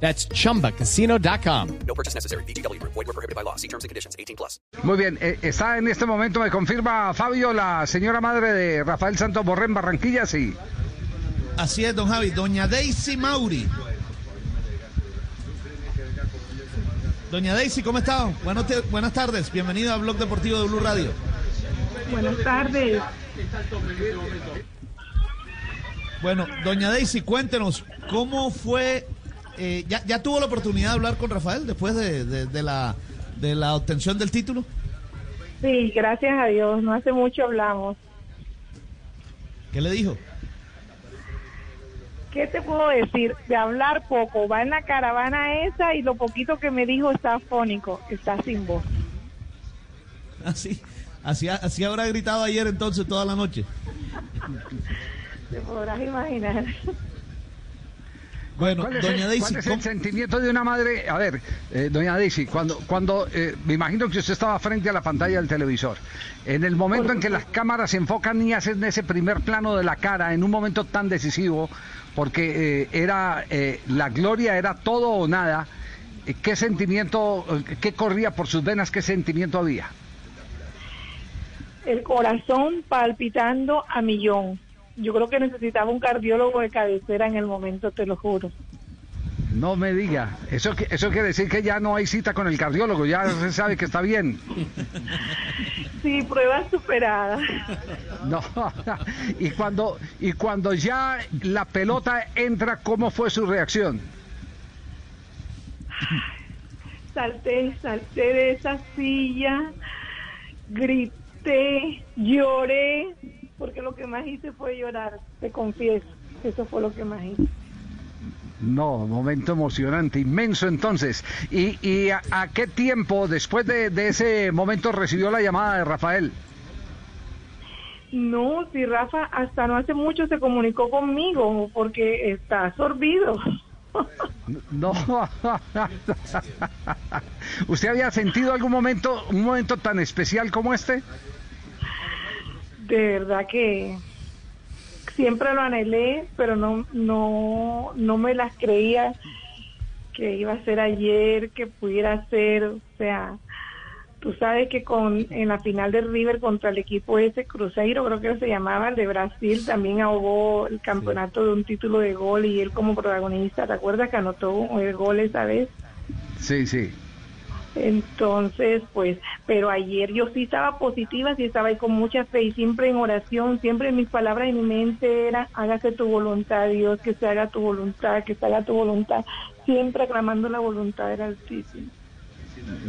That's chumbacasino.com. No purchase necessary. BGW. Void were prohibited by law. See terms and conditions. 18 plus. Muy bien, eh, está en este momento, me confirma Fabio, la señora madre de Rafael Santos Borré en Barranquilla, sí. Así es, don Javi. Doña Daisy Mauri. Doña Daisy, ¿cómo está? Buenos te- buenas tardes. Bienvenido a Blog Deportivo de Blue Radio. Buenas tardes. Bueno, doña Daisy, cuéntenos, ¿cómo fue? Eh, ya, ya tuvo la oportunidad de hablar con Rafael después de, de- de la, de la obtención del título? Sí, gracias a Dios. No hace mucho hablamos. ¿Qué le dijo? ¿Qué te puedo decir? De hablar poco. Va en la caravana esa y lo poquito que me dijo está fónico. Está sin voz. Así, así, así habrá gritado ayer entonces toda la noche. Te podrás imaginar. Bueno, ¿Cuál es, doña el, Daisy, cuál es el ¿cómo- sentimiento de una madre? A ver, eh, doña Daisy, cuando, cuando eh, me imagino que usted estaba frente a la pantalla del televisor, en el momento en que las cámaras se enfocan y hacen ese primer plano de la cara, en un momento tan decisivo, porque eh, era eh, la gloria era todo o nada, eh, ¿qué sentimiento, qué corría por sus venas, qué sentimiento había? El corazón palpitando a millón. Yo creo que necesitaba un cardiólogo de cabecera en el momento, te lo juro. No me diga, eso, eso quiere decir que ya no hay cita con el cardiólogo, ya se sabe que está bien. Sí, prueba superada. No, y cuando y cuando ya la pelota entra, ¿cómo fue su reacción? Salté, salté de esa silla, grité, lloré, porque lo que más hice fue llorar, te confieso. Eso fue lo que más hice. No, momento emocionante, inmenso entonces. ¿Y, y a, a qué tiempo después de, de ese momento recibió la llamada de Rafael? No, si Rafa hasta no hace mucho se comunicó conmigo porque está sorbido. No. ¿Usted había sentido algún momento, un momento tan especial como este? De verdad que siempre lo anhelé, pero no, no, no me las creía que iba a ser ayer, que pudiera ser, o sea, tú sabes que con en la final de River contra el equipo ese Cruzeiro, creo que se llamaba, el de Brasil, también ahogó el campeonato de un título de gol y él como protagonista, ¿te acuerdas que anotó el gol esa vez? Sí, sí. Entonces, pues, pero ayer yo sí estaba positiva, sí estaba ahí con mucha fe y siempre en oración, siempre mis palabras en mi mente era, hágase tu voluntad, Dios, que se haga tu voluntad, que se haga tu voluntad, siempre aclamando la voluntad del Altísimo.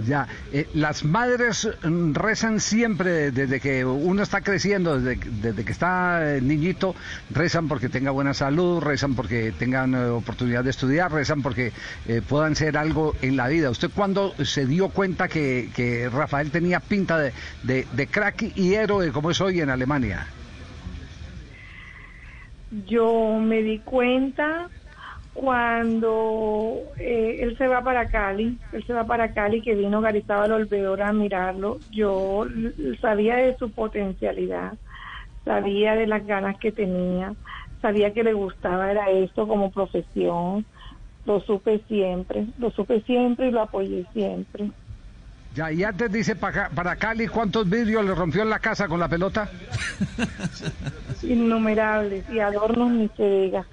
Ya, eh, las madres mm, rezan siempre desde que uno está creciendo, desde, desde que está eh, niñito, rezan porque tenga buena salud, rezan porque tengan eh, oportunidad de estudiar, rezan porque eh, puedan ser algo en la vida. ¿Usted cuándo se dio cuenta que, que Rafael tenía pinta de, de, de crack y héroe como es hoy en Alemania? Yo me di cuenta cuando eh, él se va para Cali, él se va para Cali, que vino Garizabal Olvedor a mirarlo, yo sabía de su potencialidad, sabía de las ganas que tenía, sabía que le gustaba era esto como profesión, lo supe siempre, lo supe siempre y lo apoyé siempre. Ya, y antes dice para, para Cali, ¿cuántos vidrios le rompió en la casa con la pelota? Innumerables y adornos ni se diga.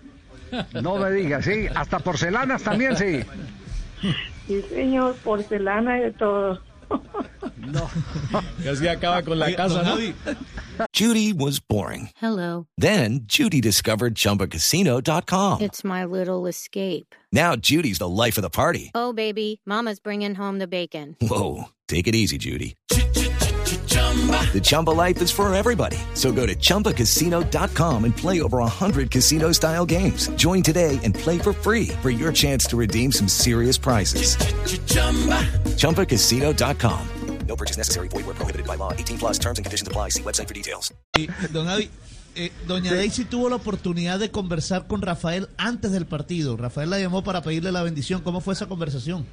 No me diga, sí, hasta porcelanas también, sí. Sí, señor, porcelana y de todo. Casi acaba con la casa, ¿no? Judy was boring. Hello. Then Judy discovered ChumbaCasino.com. It's my little escape. Now Judy's the life of the party. Oh, baby, Mama's bringing home the bacon. Whoa, take it easy, Judy. The Chumba life is for everybody. So go to ChumbaCasino.com and play over 100 casino style games. Join today and play for free for your chance to redeem some serious prizes. ChumbaCasino.com. No No purchase necessary. Void where prohibited by law. 18 plus terms and conditions apply. See website for details. Y, don Avi, eh, doña Daisy tuvo la oportunidad de conversar con Rafael antes del partido. Rafael la llamó para pedirle la bendición. ¿Cómo fue esa conversación?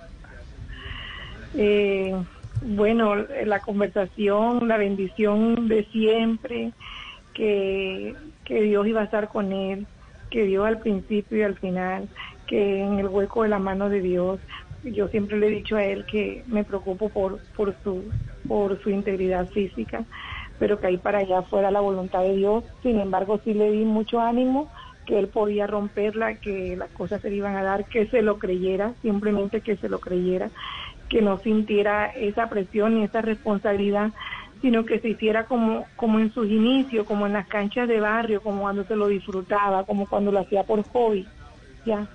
Eh, bueno, la conversación, la bendición de siempre, que, que Dios iba a estar con él, que Dios al principio y al final, que en el hueco de la mano de Dios, yo siempre le he dicho a él que me preocupo por, por, su, por su integridad física, pero que ahí para allá fuera la voluntad de Dios. Sin embargo, sí le di mucho ánimo, que él podía romperla, que las cosas se le iban a dar, que se lo creyera, simplemente que se lo creyera, que no sintiera esa presión ni esa responsabilidad, sino que se hiciera como, como en sus inicios, como en las canchas de barrio, como cuando se lo disfrutaba, como cuando lo hacía por hobby. Ya.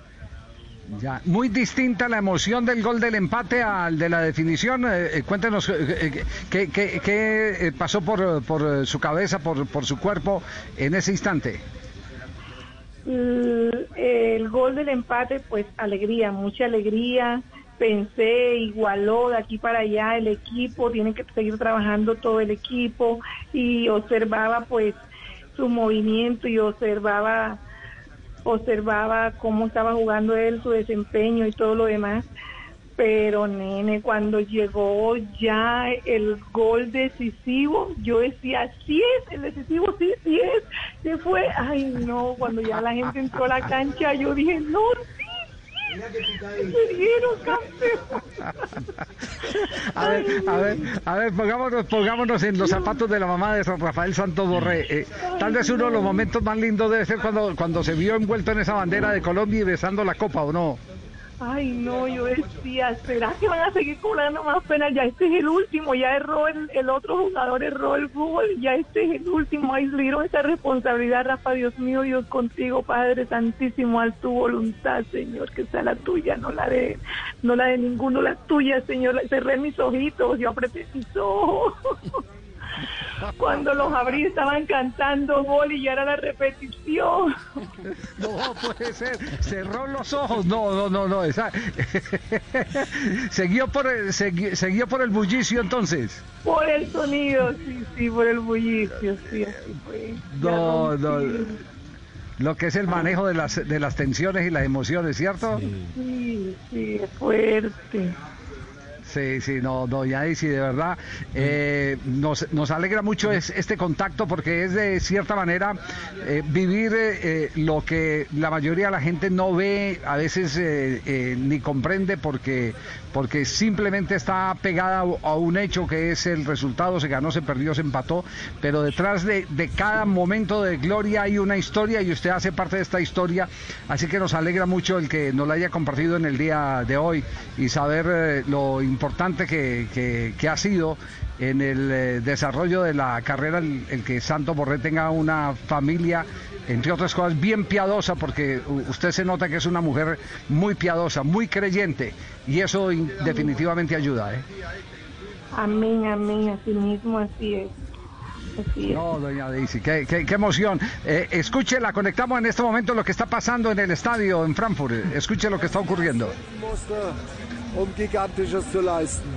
Ya, muy distinta la emoción del gol del empate al de la definición. Eh, eh, cuéntenos eh, eh, qué, qué- qué, pasó por, por su cabeza, por, por su cuerpo en ese instante. el, el gol del empate, pues alegría, mucha alegría. Pensé, igualó de aquí para allá el equipo, tiene que seguir trabajando todo el equipo y observaba pues su movimiento y observaba observaba cómo estaba jugando él, su desempeño y todo lo demás. Pero nene, cuando llegó ya el gol decisivo, yo decía, sí es, el decisivo sí, sí es. Se fue, ay no, cuando ya la gente entró a la cancha, yo dije, no, sí, A ver, a ver, a ver, pongámonos, pongámonos en los zapatos de la mamá de San Rafael Santos Borré. Eh, tal vez uno de los momentos más lindos debe ser cuando, cuando se vio envuelto en esa bandera de Colombia y besando la copa, ¿o no? Ay, no, yo decía, ¿será que van a seguir cobrando más pena? Ya este es el último, ya erró el, el otro jugador, erró el fútbol, ya este es el último. Ay, le dieron esa responsabilidad, Rafa, Dios mío, Dios contigo, Padre Santísimo, a tu voluntad, Señor, que sea la tuya, no la de, no la de ninguno, la tuya, Señor. Cerré mis ojitos, yo apreté mis ojos. Cuando los abrí estaban cantando gol y ya era la repetición. No puede ser. Cerró los ojos. No, no, no, no. Esa... Siguió por el, segui- por el bullicio entonces. Por el sonido, sí, sí, por el bullicio, sí, así fue. No, no. Lo que es el manejo de las, de las tensiones y las emociones, ¿cierto? Sí, sí, es fuerte. Sí, sí, no, doña Daisy, de verdad, eh, nos, nos alegra mucho es- este contacto porque es de cierta manera eh, vivir eh, eh, lo que la mayoría de la gente no ve, a veces ni comprende porque, porque simplemente está pegada a un hecho que es el resultado, se ganó, se perdió, se empató, pero detrás de, de cada momento de gloria hay una historia y usted hace parte de esta historia, así que nos alegra mucho el que nos la haya compartido en el día de hoy y saber lo importante que, que- que ha sido en el eh, desarrollo de la carrera el, el que Santo Borré tenga una familia, entre otras cosas, bien piadosa, porque usted se nota que es una mujer muy piadosa, muy creyente, y eso in- definitivamente ayuda. ¿eh? Amén, amén, así mismo, así es. Así es. No, doña Daisy, qué, qué- qué emoción. Eh, escuche, la conectamos en este momento lo que está pasando en el estadio en Frankfurt. Escuche lo que está ocurriendo. Um Gigantisches zu leisten.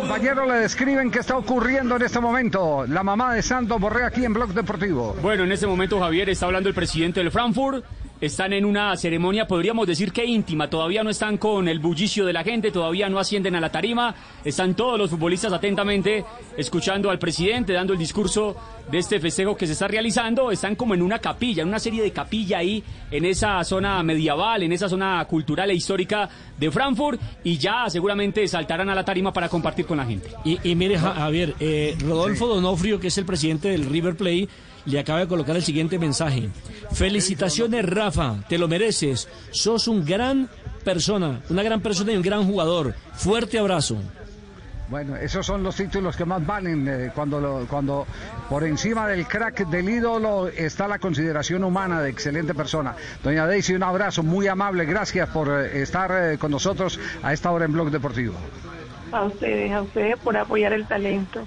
Compañeros le describen qué está ocurriendo en este momento. La mamá de Santos Borré aquí en Blog Deportivo. Bueno, en este momento Javier está hablando el presidente del Frankfurt. Están en una ceremonia, podríamos decir que íntima. Todavía no están con el bullicio de la gente, todavía no ascienden a la tarima. Están todos los futbolistas atentamente escuchando al presidente, dando el discurso de este festejo que se está realizando. Están como en una capilla, en una serie de capilla ahí, en esa zona medieval, en esa zona cultural e histórica de Frankfurt. Y ya seguramente saltarán a la tarima para compartir con la gente. Y, y mire, Ja- Javier, eh, Rodolfo Donofrio, que es el presidente del River Plate, le acaba de colocar el siguiente mensaje. Felicitaciones, Rafa, te lo mereces. Sos un gran persona, una gran persona y un gran jugador. Fuerte abrazo. Bueno, esos son los títulos que más valen eh, cuando, lo- cuando por encima del crack del ídolo está la consideración humana de excelente persona. Doña Daisy, un abrazo muy amable. Gracias por eh, estar eh, con nosotros a esta hora en Blog Deportivo. A ustedes, a ustedes por apoyar el talento.